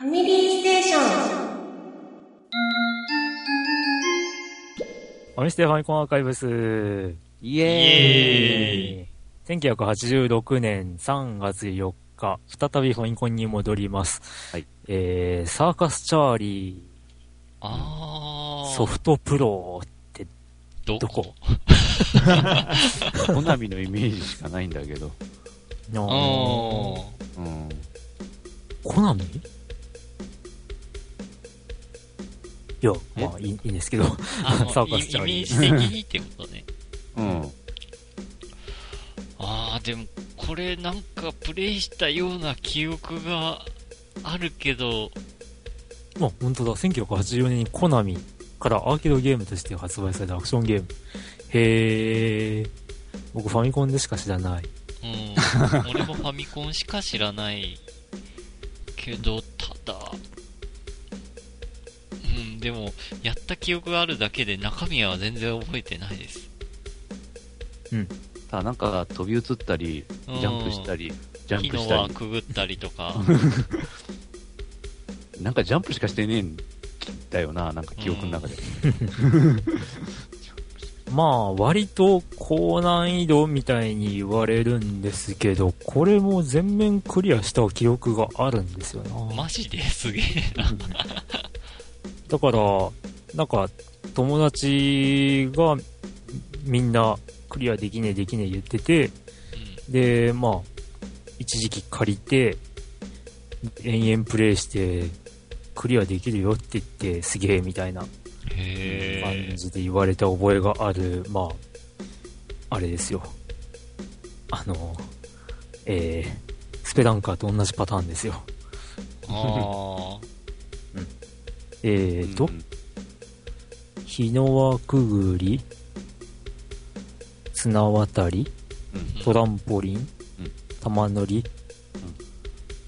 ファミリーステーション。ファミステファミコンアーカイブス。イエーイ1986年3月4日、再びファミコンに戻ります。はい。えー、サーカスチャーリー、あー。ソフトプロってどどこ？コナミのイメージしかないんだけど。のあうん。コナミ？いや、え？まあいいいいんですけど。サーカスチャーイイメリーージ的にってことね。うん。あー、でも、これなんかプレイしたような記憶があるけど、まあ、本当だ。1984年にコナミからアーケードゲームとして発売されたアクションゲーム。へー。僕ファミコンでしか知らない。うん。俺もファミコンしか知らないけど、ただ、うん、でも、やった記憶があるだけで中身は全然覚えてないです。ただなんか飛び移ったり、ジうんャンプしたり、ジャンプしたり。輪くぐったりとか、なんかジャンプしかしてねえんだよな、なんか記憶の中で。まあ、割と高難易度みたいに言われるんですけど、これも全面クリアした記憶があるんですよな。マジですげえな。だから、なんか、友達がみんなクリアできねえできねえ言ってて、で、まあ、一時期借りて、延々プレイして、クリアできるよって言って、すげえみたいなへ感じで言われた覚えがある、まあ、あれですよ。あの、えー、スペランカーと同じパターンですよ。ー。あえーと、うん。日の輪くぐり、綱渡り、うん。トランポリン、玉乗り、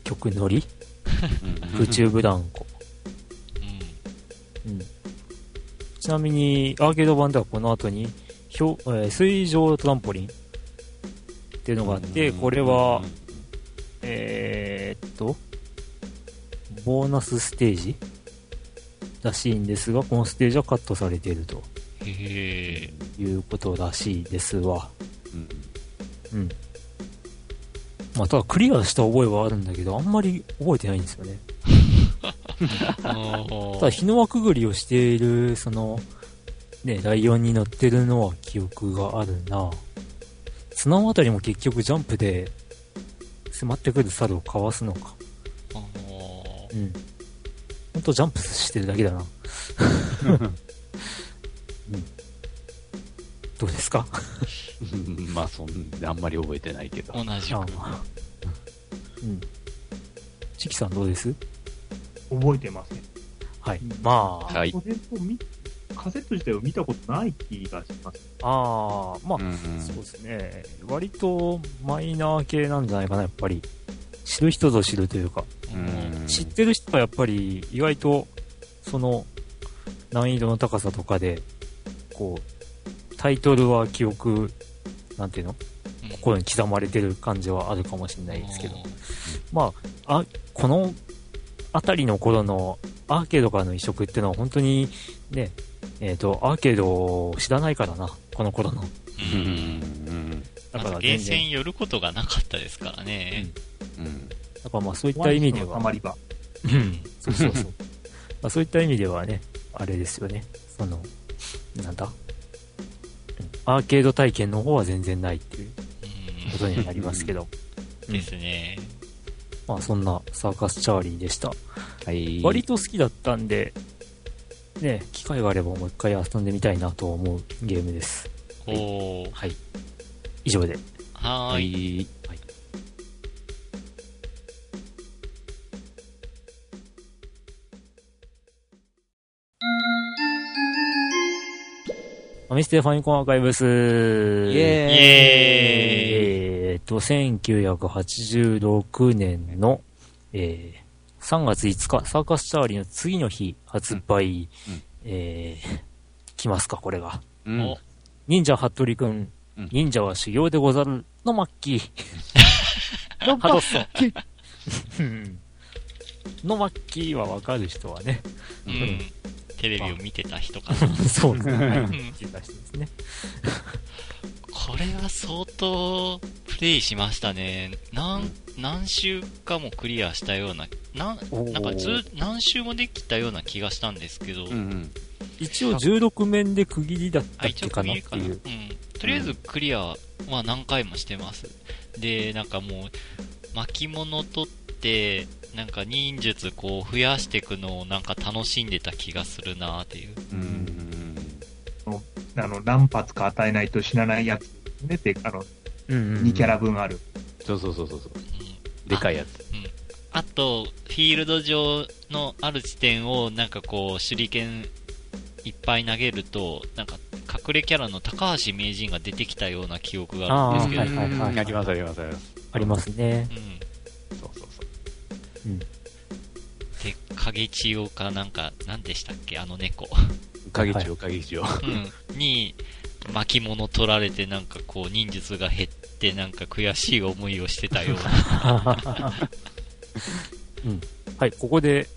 曲乗り、うん。空中ブランコ。ちなみに、アーケード版ではこの後に、ひょえー水上トランポリンっていうのがあって、これは、えーっと、ボーナスステージらしいんですが、このステージはカットされているとへえ。いうことらしいですわ。うんうん。まあ、ただクリアした覚えはあるんだけど、あんまり覚えてないんですよね。あ ただ、日の輪くぐりをしている、その、ね、ライオンに乗ってるのは記憶があるな綱渡りも結局ジャンプで、迫ってくる猿をかわすのか。うん。ほんとジャンプしてるだけだな。うん。どうですか？うんまあ、そんあんまり覚えてないけど。同じく。あうん。チキさんどうです？覚えてません。はい。まあ、はいカセット自体を見たことない気がします。ああ、まあ、うんうんそうですね。割とマイナー系なんじゃないかな、やっぱり。知る人ぞ知るというか。うん。知ってる人はやっぱり意外と、その、難易度の高さとかで、こう、タイトルは記憶、なんていうの？うん。心に刻まれてる感じはあるかもしれないですけど。まあ、あ、このあたりの頃のアーケードからの移植っていうのは本当にね、えっ、と、アーケードを知らないからな、この頃の。ううん。だからゲーセン寄ることがなかったですからね。うんだからまあそういった意味では、たまり場。うん、そうそうそう。まあそういった意味ではね、あれですよね、その、なんだ、うんアーケード体験の方は全然ないっていうことになりますけど、うん。ですね。まあそんなサーカスチャーリーでした。はい。割と好きだったんで、ね、機会があればもう一回遊んでみたいなと思うゲームです。おー。はい。以上で。ははーい。ファミステファミコンアーカイブス。イイエイエーイ。えーっと、1986年の、えー3月5日、サーカスチャーリーの次の日発売、うんうんえー来ますか、これが。うんお忍者ハットリくん、うん忍者は修行でござるの末期。ハドッソン。うんの末期はわかる人はね、うん。テレビを見てた人かな。そうですね。はいうん見てた人ですね。これは相当プレイしましたね。何、何週かもクリアしたような、ななんかず、何週もできたような気がしたんですけど、うんうん。一応16面で区切りだったあ、っ一応けかなっ区切りかな。うんていう。。とりあえずクリアは何回もしてます。で、なんかもう、巻物取って、なんか忍術こう増やしていくのをなんか楽しんでた気がするなっていう。うん。あの、何発か与えないと死なないやつねって、あの、うんうんうん2キャラ分ある。そうそうそうそうそう。うんでかいやつ。あと、フィールド上のある地点をなんかこう、手裏剣いっぱい投げると、なんか隠れキャラの高橋名人が出てきたような記憶があるんですけど、あーはいはいはいうんありますありますあります。ありますね。うん。そうそうん。で、影千代かなんか、なんでしたっけ？あの猫。影千代影千代。うん。に、巻物取られてなんかこう、忍術が減ってなんか悔しい思いをしてたような。うん。はい、ここで、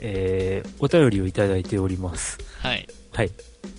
えー、お便りをいただいております。はい。はい。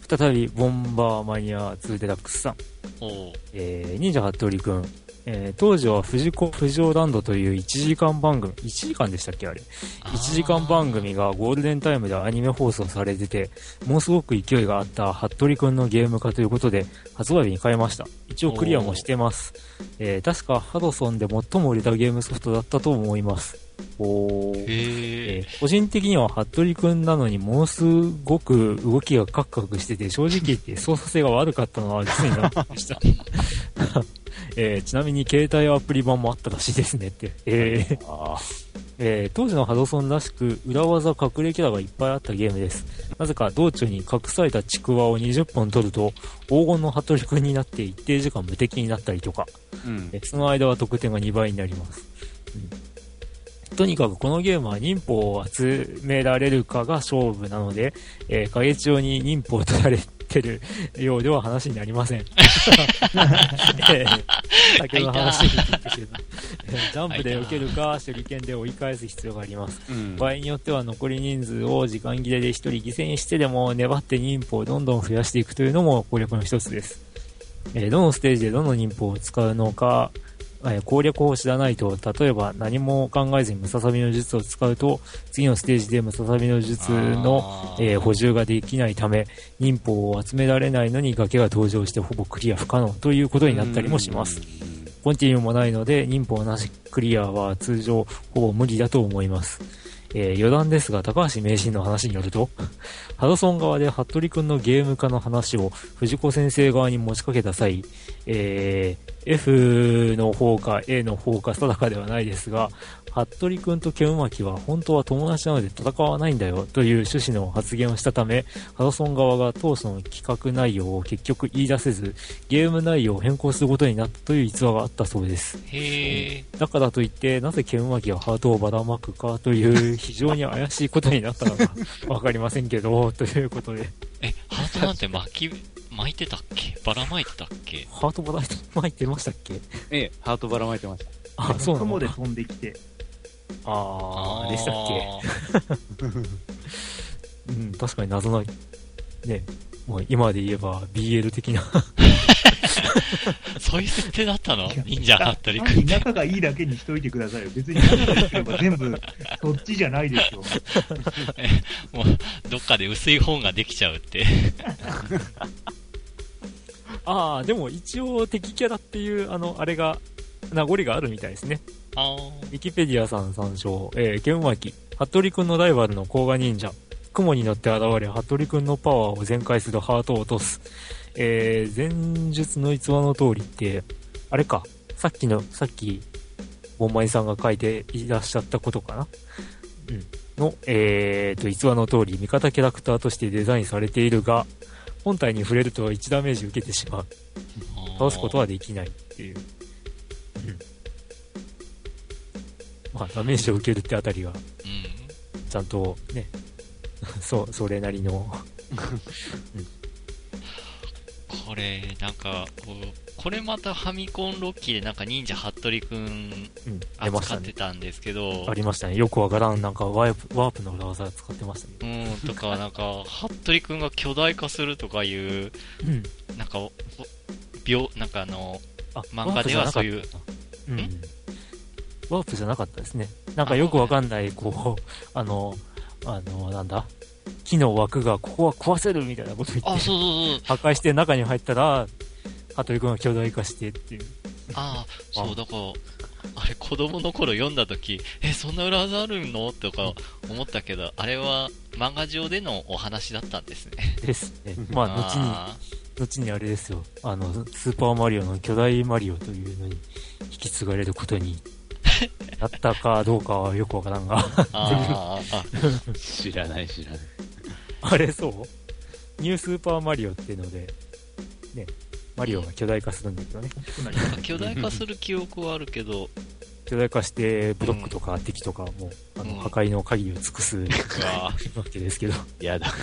再び、ボンバーマニア2デラックスさん。おうえー、忍者服部くん。えー、当時は藤子不二雄ランドという1時間番組、1時間でしたっけあれ。1時間番組がゴールデンタイムでアニメ放送されてて、ものすごく勢いがあった服部くんのゲーム化ということで、発売日に変えました。一応クリアもしてます。えー、確かハドソンで最も売れたゲームソフトだったと思います。おええ。ー個人的には服部くんなのにものすごく動きがカクカクしてて正直言って操作性が悪かったのは実に納得でした、えーちなみに携帯アプリ版もあったらしいですねって、えーあえー当時のハドソンらしく裏技隠れキャラがいっぱいあったゲームです。なぜか道中に隠されたちくわを20本取ると黄金の服部くんになって一定時間無敵になったりとか。うん。え。その間は得点が2倍になります。うん。とにかくこのゲームは忍法を集められるかが勝負なので、えー、影千代に忍法を取られてるようでは話になりません。えー先ほどの話に出てきたけど、えージャンプで受けるか、手裏剣で追い返す必要があります。うん。場合によっては残り人数を時間切れで1人犠牲にしてでも粘って忍法をどんどん増やしていくというのも攻略の一つです。えーどのステージでどの忍法を使うのか、えー攻略を知らないと、例えば何も考えずにムササビの術を使うと、次のステージでムササビの術の、えー補充ができないため、忍法を集められないのに崖が登場してほぼクリア不可能ということになったりもします。コンティニューもないので、忍法なしクリアは通常ほぼ無理だと思います。えー余談ですが、高橋名人の話によると、ハドソン側で服部くんのゲーム化の話を藤子先生側に持ちかけた際、えー F の方か A の方か定かではないですが、服部くんと剣巻は本当は友達なので戦わないんだよという趣旨の発言をしたため、ハドソン側が当初の企画内容を結局言い出せず、ゲーム内容を変更することになったという逸話があったそうです。へえ。だからといって、なぜ剣巻がハートをばらまくかという非常に怪しいことになったのかわかりませんけど、ということで、え、ハートなんて巻き、巻いてたっけ？ばらまいてたっけ？ハートばらまいてましたっけええ、ハートばらまいてました。あ、そうなの雲で飛んできて、あー、でしたっけ？うん、確かに謎な、ね、もう今で言えば BL 的なそういう設定だったの？忍者ハットリ単くんって。に仲がいいだけにしといてくださいよ。別に仲が良ければ全部、そっちじゃないですよ。もう、どっかで薄い本ができちゃうって。ああ、でも一応敵キャラっていう、あの、あれが、名残があるみたいですね。ウィキペディアさん参照、えー、剣巻、服部くんのライバルの甲賀忍者、雲に乗って現れ、服部くんのパワーを全開するハートを落とす。えー、前述の逸話の通りって、あれか、さっきの、さっき、ボンマイさんが書いていらっしゃったことかなうん。の、えーと、逸話の通り、味方キャラクターとしてデザインされているが、本体に触れると1ダメージ受けてしまう。倒すことはできないっていう。まあ、ダメージを受けるってあたりが、うん。ちゃんとね、そう、それなりの、これ、なんか、これまたファミコンロッキーでなんか忍者ハットリくん扱ってたんですけど、ありましたね。よくわからん、なんかワープ、ワープの裏技使ってましたね。うん、とか、なんか、ハットリくんが巨大化するとかいう、うん。なんか、お秒、なんかあの、あ、漫画ではそういう。うん。ワープじゃなかったですね。なんかよくわかんない、こう、あの、あの、なんだ？木の枠がここは壊せるみたいなこと言あ、って、そうそうそう、破壊して中に入ったら、羽鳥くんが巨大化してっていう。ああ、そう、だから、あれ子供の頃読んだ時、え、そんな裏技あるの？とか思ったけど、あれは漫画上でのお話だったんですね。ですね。まあ、後に、あ後にあれですよ。あの、スーパーマリオの巨大マリオというのに引き継がれることになったかどうかはよくわからんが。ーあー、あ知らない知らない。あれそう？ニュースーパーマリオっていうので、ね、マリオが巨大化するんだけどね。巨大化する記憶はあるけど、巨大化して、ブロックとか敵とかも、あの、うん破壊の限りを尽くすわけですけど。やだ。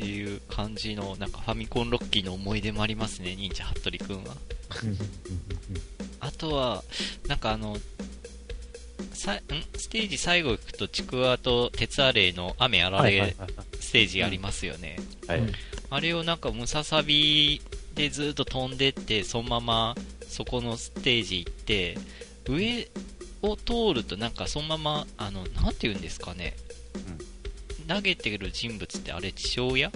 うん、っていう感じの、なんかファミコンロッキーの思い出もありますね、忍者ハットリくんは。あとは、なんかあの、さん？ステージ最後行くと、ちくわと鉄アレイの雨あうんられはいはいはい。ステージありますよね。はい。うんあれをなんかムササビでずっと飛んでって、そのままそこのステージ行って、上を通るとなんかそのまま、あの、なんて言うんですかね。投げてる人物ってあれ父親？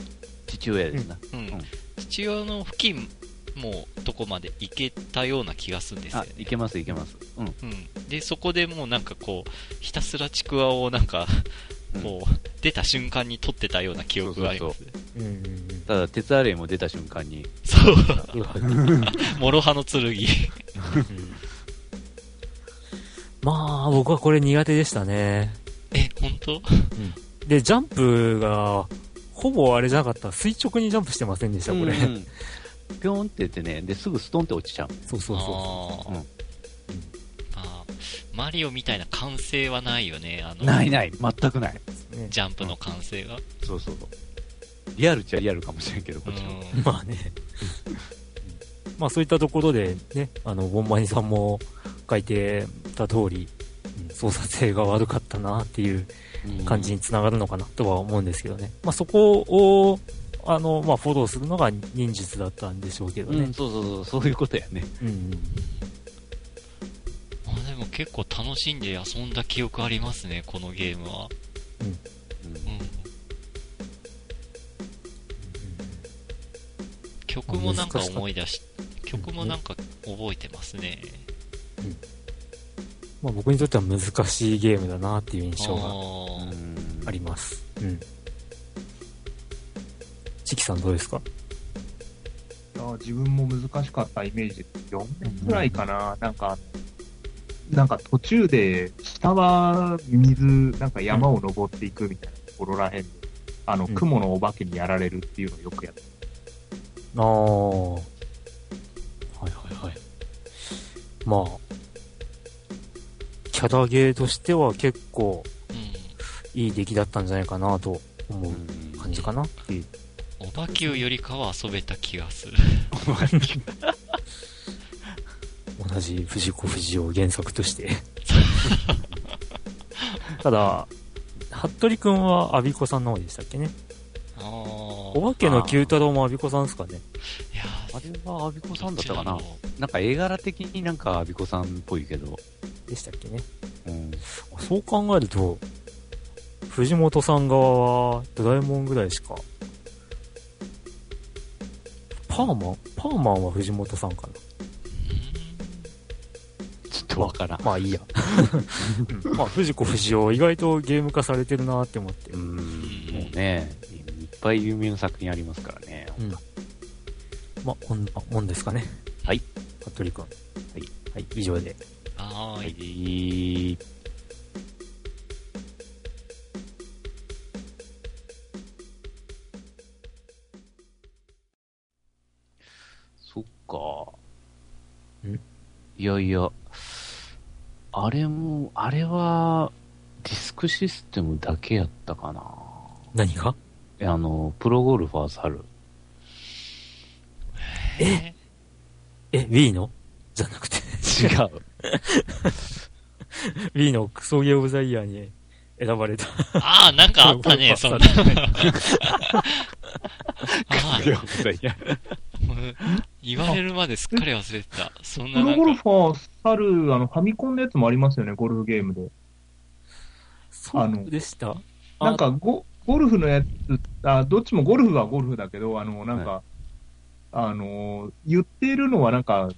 父親ですな。うん。ん父親の付近もとこまで行けたような気がするんですよあね。、いけますいけます。うん。うん。で、そこでもうなんかこう、ひたすらちくわをなんか、こう、出た瞬間に撮ってたような記憶があります。うただ、鉄アレイも出た瞬間に、そう。諸刃の剣。まあ、僕はこれ苦手でしたね。え、本当？で、ジャンプが、ほぼあれじゃなかった。垂直にジャンプしてませんでした、これ。うんうん ぴょんって言ってね、で、すぐストンって落ちちゃう。そうそうそあーうんまあ、マリオみたいな完成はないよね。あの、ないない、全くない。ジャンプの完成が。そうそう。リアルっちゃリアルかもしれんけど、こっちの。うんまあね。まあそういったところでね、あの、ボンマニさんも書いてた通り、うん操作性が悪かったなっていう感じにつながるのかなとは思うんですけどね。まあそこを、あの、まあフォローするのが忍術だったんでしょうけどねうん、。そうそうそう、そういうことやね。うん、うん。まあでも結構楽しんで遊んだ記憶ありますね、このゲームは。うんうん。曲もなんか思い出し、曲もなんか覚えてますね。まあ僕にとっては難しいゲームだなっていう印象があります。うん。チキさんどうですか？いや自分も難しかったイメージです。4年くらいかな、なんか、なんか途中で、下は水、なんか山を登っていくみたいなところらへんで、あの、うん雲のお化けにやられるっていうのをよくやって、ああ。はいはいはい。まあ、キャラゲーとしては結構うん。いい出来だったんじゃないかなと思ううん感じかなっていう。オバキューよりかは遊べた気がする。同じ藤子不二雄原作として。ただ、服部くんはアビコさんの方でしたっけね？ああ。お化けの九太郎もアビコさんですかね。いやあれはアビコさんだったかな？なんか絵柄的になんかアビコさんっぽいけど。でしたっけね。うん。そう考えると、藤本さん側はドラえもんぐらいしか。パーマンパーマンは藤本さんかな。ちょっとわからん。まあいいや。う んまあ藤子不二雄意外とゲーム化されてるなって思ってう。ん。もうね、いっぱい有名な作品ありますからね。うん。まあ、こんなもんですかね。はい。服部くん。はい。はい、以上で。はーい。はい。そっか。ん？いやいや、あれも、あれは、ディスクシステムだけやったかな。何が？えあの、プロゴルファー猿。え？え、Wii の？じゃなくて、違う。Wii のクソゲーオブザイヤーに選ばれた。ああ、なんかあったね、そんな。あいやいやあ、もう言われるまですっかり忘れてた。そんなプロゴルファー去る、あの、ファミコンのやつもありますよね、ゴルフゲームで。そうでしたあなんかゴ、ゴルフのやつ、あ、どっちもゴルフはゴルフだけど、あの、なんか、あの、言ってるのはなんか、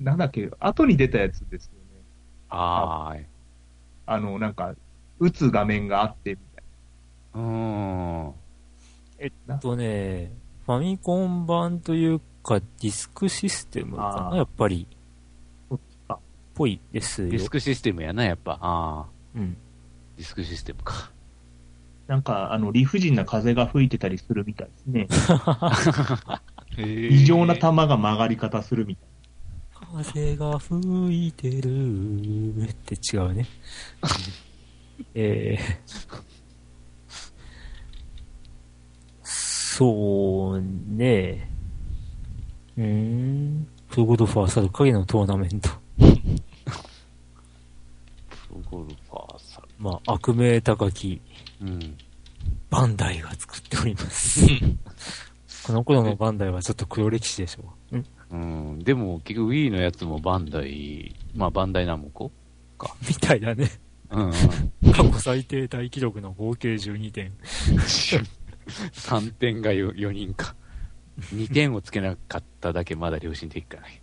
なんだっけ、後に出たやつですよね。あーあの、なんか、打つ画面があって、みたいうーん。えっとね、ファミコン版というか、ディスクシステムかな、やっぱり。そっちか。ぽいですよ。ディスクシステムやな、やっぱ。ああ。うん。ディスクシステムか。な。なんか、あの、理不尽な風が吹いてたりするみたいですね。異異常な球が曲がり方するみたい風が吹いてるって違うね。えー、そうね。うーん。プロゴルファーサル影のトーナメント。プロゴルファーさまあ、悪名高きん。うん。バンダイが作っております。この頃のバンダイはちょっと黒歴史でしょう。んうん。でも、結局 Wii のやつもバンダイ、まあバンダイナムコ？みたいだね。うんうん。過去最低大記録の合計12点。3点が 4, 4人か。2点をつけなかっただけまだ良心的かない。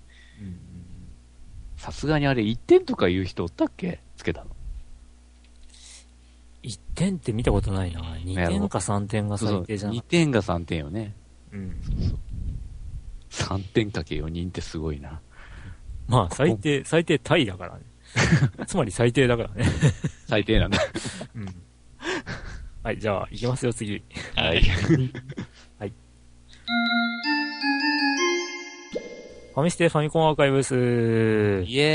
さすがにあれ1点とか言う人おったっけ？つけたの。1点って見たことないな。2点か3点が最低じゃな2い。点が3点よね。うん。3点かけ4人ってすごいな。まあ、最低、最低タイだからね。つまり最低だからね。最低なんだ。うん。はい、じゃあ、行きますよ、次。はい。ファミステファミコンアーカイブス。イエイエ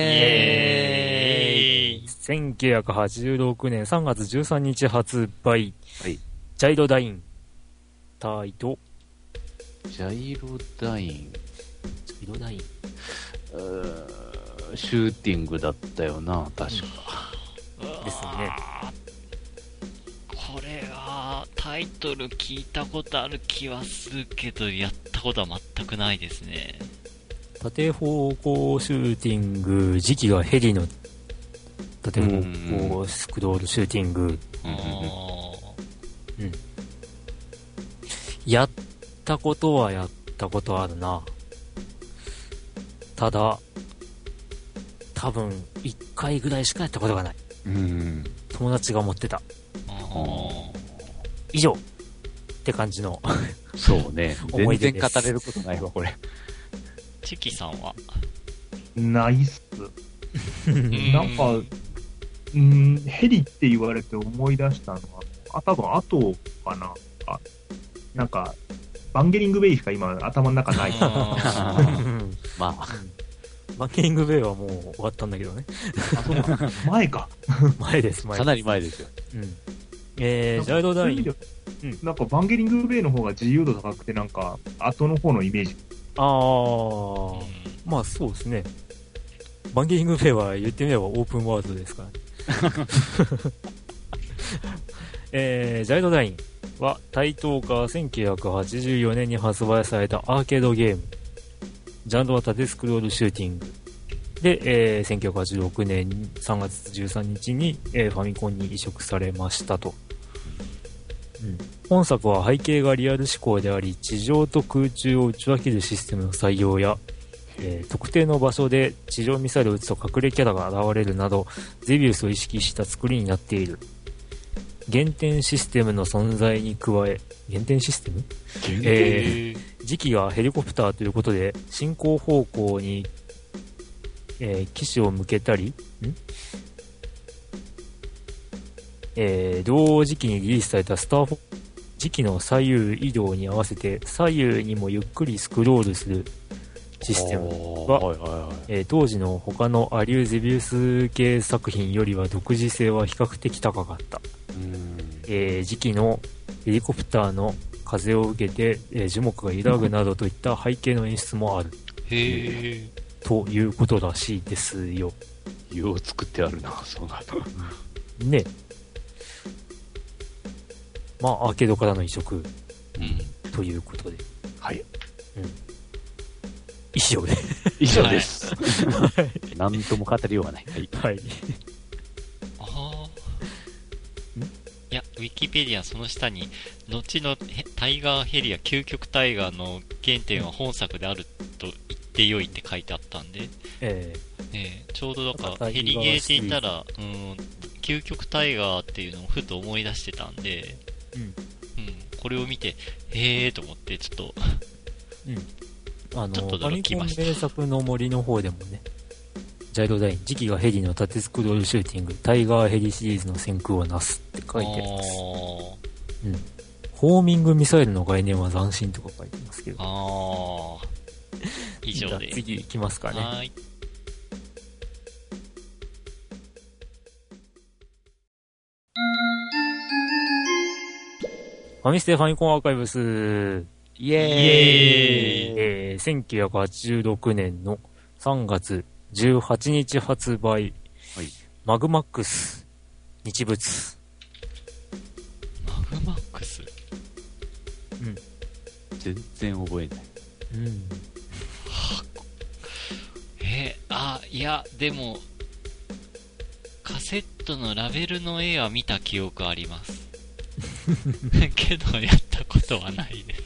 ーイ1986年3月13日発売。はいジャイロダイン。タイと、ジャイロダイン。ジャイロダイン。シューティングだったよな、確か。ですねこれは、タイトル聞いたことある気はするけど、やったことは全くないですね。縦方向シューティング、時期がヘリの縦方向スクロールシューティング。あーやったことはやったことあるな。ただ、多分、一回ぐらいしかやったことがない。うん。友達が持ってた。あー以上って感じの。そうね。全思い出です然語れることないわ、これ。チキさんは？ないっす。んなんか、うん、ヘリって言われて思い出したのは、あ、多分後かな。あ、なんか、バンゲリングベイしか今頭の中ない。まあ、マッケリングベイはもう終わったんだけどね。あ、そうか。前か。前です、前です。かなり前ですよ。うん。えー、ジャイロダイン。なんかバンゲリングベイの方が自由度高くて、なんか、後の方のイメージ。あー、まあそうですね。バンゲリングベイは言ってみればオープンワールドですからね。えー、ジャイロダインは台東から1984年に発売されたアーケードゲーム。ジャンルは縦スクロールシューティング。で、えー、1986年3月13日に、えーファミコンに移植されましたと。うん本作は背景がリアル思考であり、地上と空中を打ち分けるシステムの採用や、えー特定の場所で地上ミサイルを撃つと隠れキャラが現れるなど、ゼビウスを意識した作りになっている。減点システムの存在に加え、減点システム？えー時期がヘリコプターということで、進行方向に、えー機種を向けたり、ん？えー同時期にリリースされたスターフォ時期の左右移動に合わせて左右にもゆっくりスクロールするシステム。ははいはいはい。えー当時の他のアリュー・ゼビウス系作品よりは独自性は比較的高かった。うん。えー時期のヘリコプターの風を受けて、えー樹木が揺らぐなどといった背景の演出もあるへえ。ということらしいですよ。よう作ってあるな、そうなの。ね。まあ、アーケードからの移植うん。ということで、はい。以上で。以上です。なんとも語りようがない。はい。はい。ウィキペディアその下に、後のへタイガーヘリア、究極タイガーの原点は本作であると言ってよいって書いてあったんで、ええ。ーちょうどだかから、ヘリゲーって言ったら、うん、究極タイガーっていうのをふと思い出してたんで、うん。うん、これを見て、へーと思って、ちょっと、ー、うん。あの、ちょっと驚きました。名作の森の方でもね、ジャイロダイン、時期がヘリの縦スクロールシューティング、タイガーヘリシリーズの先空をなすって書いてあります。うん。ホーミングミサイルの概念は斬新とか書いてますけど。あー あー。以上で。じゃあ次行きますかね。はーい。ファミステファミコンアーカイブス、イエーイえー、1986年の3月18日発売、はいマグマックス、日物。マグマックス？全然覚えない。うん。えー、あ、いや、でも、カセットのラベルの絵は見た記憶あります。けど、やったことはないです。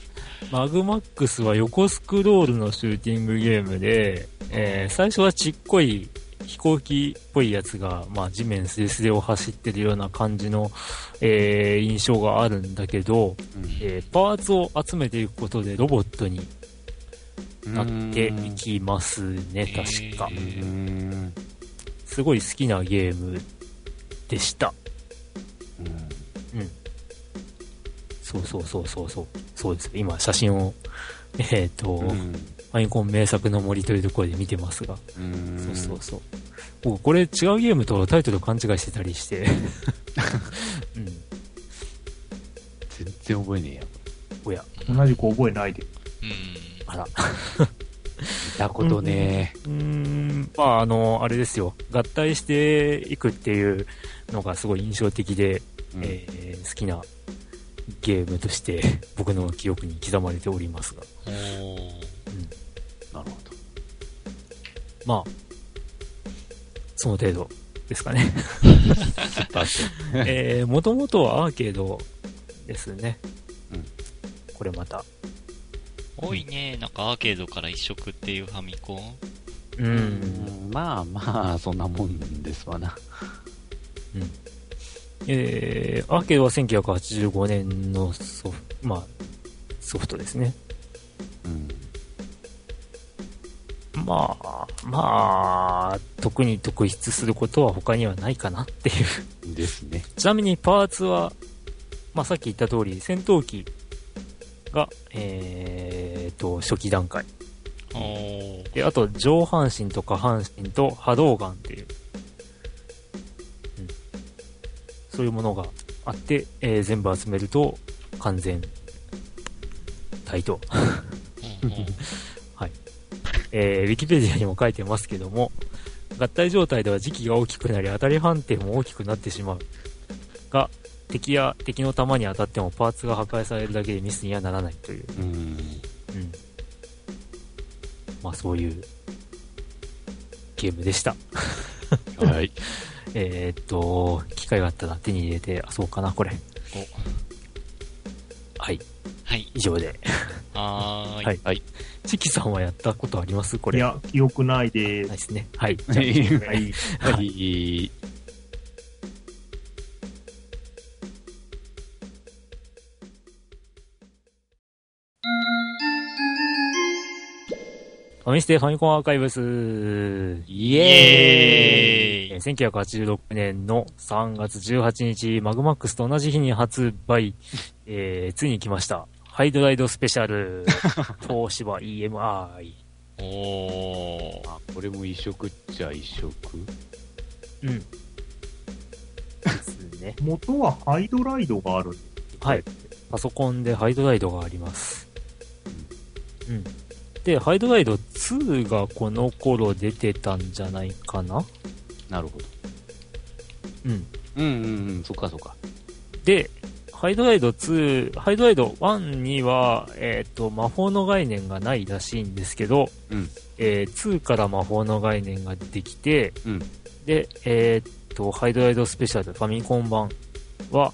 マグマックスは横スクロールのシューティングゲームで、えー最初はちっこい飛行機っぽいやつが、まあ、地面スレスレを走ってるような感じの、えー印象があるんだけど、えーパーツを集めていくことでロボットになっていきますね、確かえ。うーん。すごい好きなゲームでした。うんうん。そうそうそうそうそう。そうです。今、写真を、えっ、と、うん。ファミコン名作の森というところで見てますが。うんそうそうそう。僕、これ違うゲームとタイトル勘違いしてたりして。うん。全然覚えねえや。おや、同じく覚えないで。うん。あら。見たことねうーん、まあ、あの、あれですよ。合体していくっていうのがすごい印象的で、え。えー好きなゲームとして僕の記憶に刻まれておりますが。まあ、その程度ですかね。えー、もともとはアーケードですね。うんこれまた。多いね。なんかアーケードから一色っていうファミコン。う。うんん。まあまあ、そんなもんですわな。えー、アーケードは1985年のソフまあ、ソフトですね。うん。まあ、まあ、特に特筆することは他にはないかなっていう。ですね。ちなみにパーツは、まあさっき言った通り、戦闘機が、えーと、初期段階。で、あと上半身と下半身と波動ガンっていう、うん、そういうものがあって、えー全部集めると完全体と、えー、ウィキペディアにも書いてますけども、合体状態では時期が大きくなり当たり判定も大きくなってしまう。が、敵や敵の弾に当たってもパーツが破壊されるだけでミスにはならないという。うん。うん。まあそういうゲームでした。はい。えーっと、機会があったら手に入れて遊ぼうかな、これ。はい、はい。以上で。はーい。はいはい。チキさんはやったことあります？これ。いや、記憶ないでないですね。はい。じゃはい。あ、はい。はい。ファミステファミコンアーカイブス。イエえーーイ。1986年の3月18日、マグマックスと同じ日に発売、えー、ついに来ました。ハイドライドスペシャル、東芝 EMI。おー。あ、これも一色っちゃ一色？うん。ですね。元はハイドライドがあるはい。パソコンでハイドライドがあります。うん。で、ハイドライド2がこの頃出てたんじゃないかな？なるほど。うん。うんうんうん、そっかそっか。で、ハイドライド2、ハイドライド1には、えっ、と、魔法の概念がないらしいんですけど、うんえー2から魔法の概念が出てきて、うんで、えっ、と、ハイドライドスペシャル、ファミコン版は、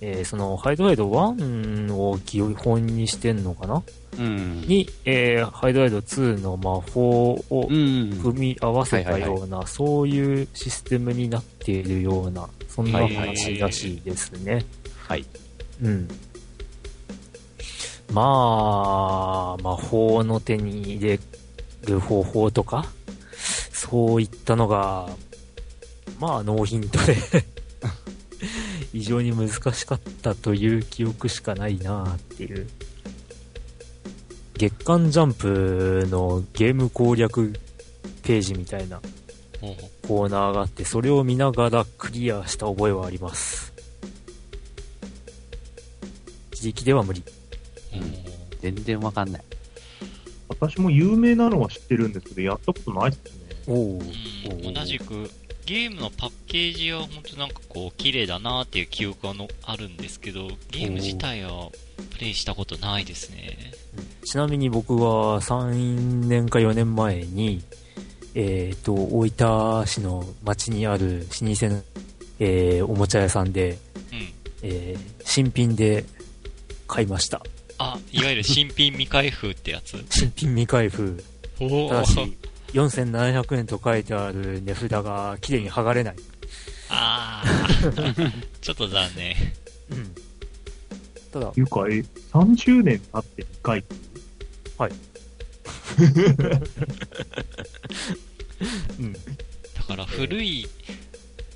えーその、ハイドライド1を基本にしてんのかな？うん。に、えーハイドライド2の魔法を。組み合わせたような、そういうシステムになっているような、そんな話らしいですね。はい。うん。まあ、魔法の手に入れる方法とか、そういったのが、まあ、ノーヒントで、非常に難しかったという記憶しかないなっていう。月刊ジャンプのゲーム攻略ページみたいなコーナーがあって、それを見ながらクリアした覚えはあります。自力では無理。ほうほう全然わかんない。私も有名なのは知ってるんですけど、やったことないっすね。おおうん同じく、ゲームのパッケージは本当なんかこう、綺麗だなっていう記憶はのあるんですけど、ゲーム自体はプレイしたことないですね。ちなみに僕は3年か4年前に、えっ、と、大分市の町にある老舗の、えーおもちゃ屋さんで、うん。えー新品で買いました。あ、いわゆる新品未開封ってやつ？新品未開封。おただし、4700円と書いてある値札が綺麗に剥がれない。あー ちょっと残念。うん。ただて、いうか、え、30年経って2回。うん。だから古い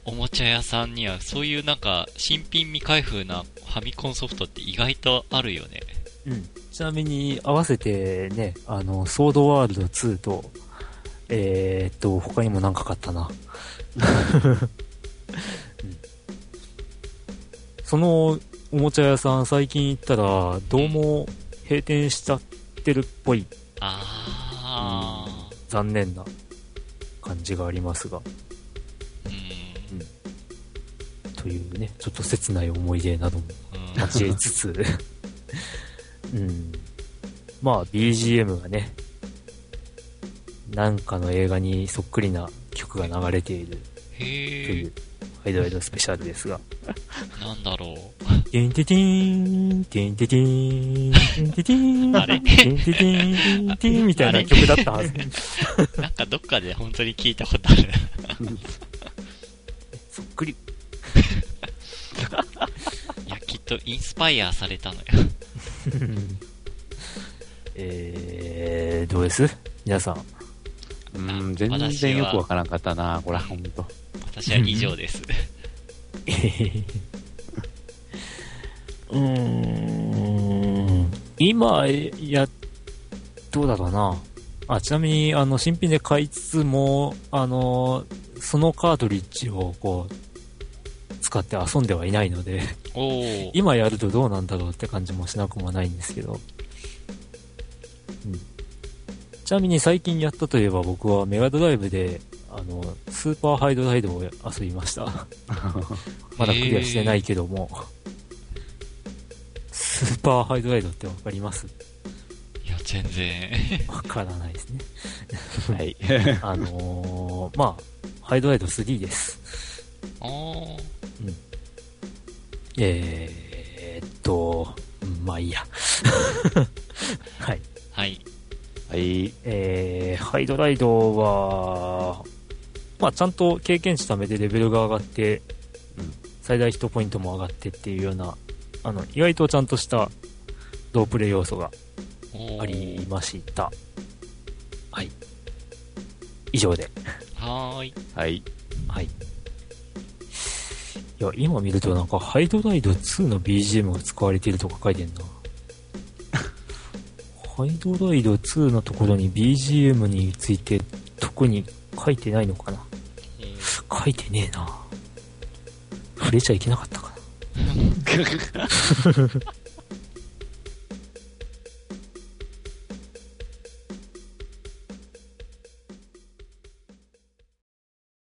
おもちゃ屋さんにはそういうなんか新品未開封なファミコンソフトって意外とあるよね。うん。ちなみに、合わせてね、あの、ソードワールド2と、えー、っと、他にも何か買ったな。うんそのおもちゃ屋さん最近行ったら、どうも閉店しちゃってるっぽいあ残念な感じがありますが、というね、ちょっと切ない思い出などもうん交えつつ、うん。まあ、BGM がね、なんかの映画にそっくりな曲が流れているとへいうえ、ハイドライドスペシャルですが、なんだろティンティティーン、ティンティン、ティンティン、あれティンティン、ティンティーンみたいな曲だったはず。う。なんかどっかで本当に聞いたことある。とインスパイアされたのよ。えー、どうです？皆さん。うん、全然よくわからんかったな、これ、ほんと。私は以上です。うーん。今、や、どうだろうな。あ、ちなみに、あの、新品で買いつつも、あの、そのカートリッジを、こう、使って遊んではいないので。今やるとどうなんだろうって感じもしなくもないんですけど。うん。ちなみに最近やったといえば僕はメガドライブで、あの、スーパーハイドライドを遊びました。まだクリアしてないけども。スーパーハイドライドってわかります？いや、全然。わからないですね。はい。あのー、まあ、ハイドライド3です。あー。えーっと、うんまあいいや。はい。はい。はい。えー、ハイドライドは、まあちゃんと経験値貯めてレベルが上がって、うん最大ヒットポイントも上がってっていうような、あの、意外とちゃんとしたロープレイ要素がありました。はい。以上で。はーい。はい。はい。いや、今見るとなんか、ハイドライド2の BGM が使われているとか書いてんな。ハイドライド2のところに BGM について特に書いてないのかな書いてねえな。触れちゃいけなかったかな。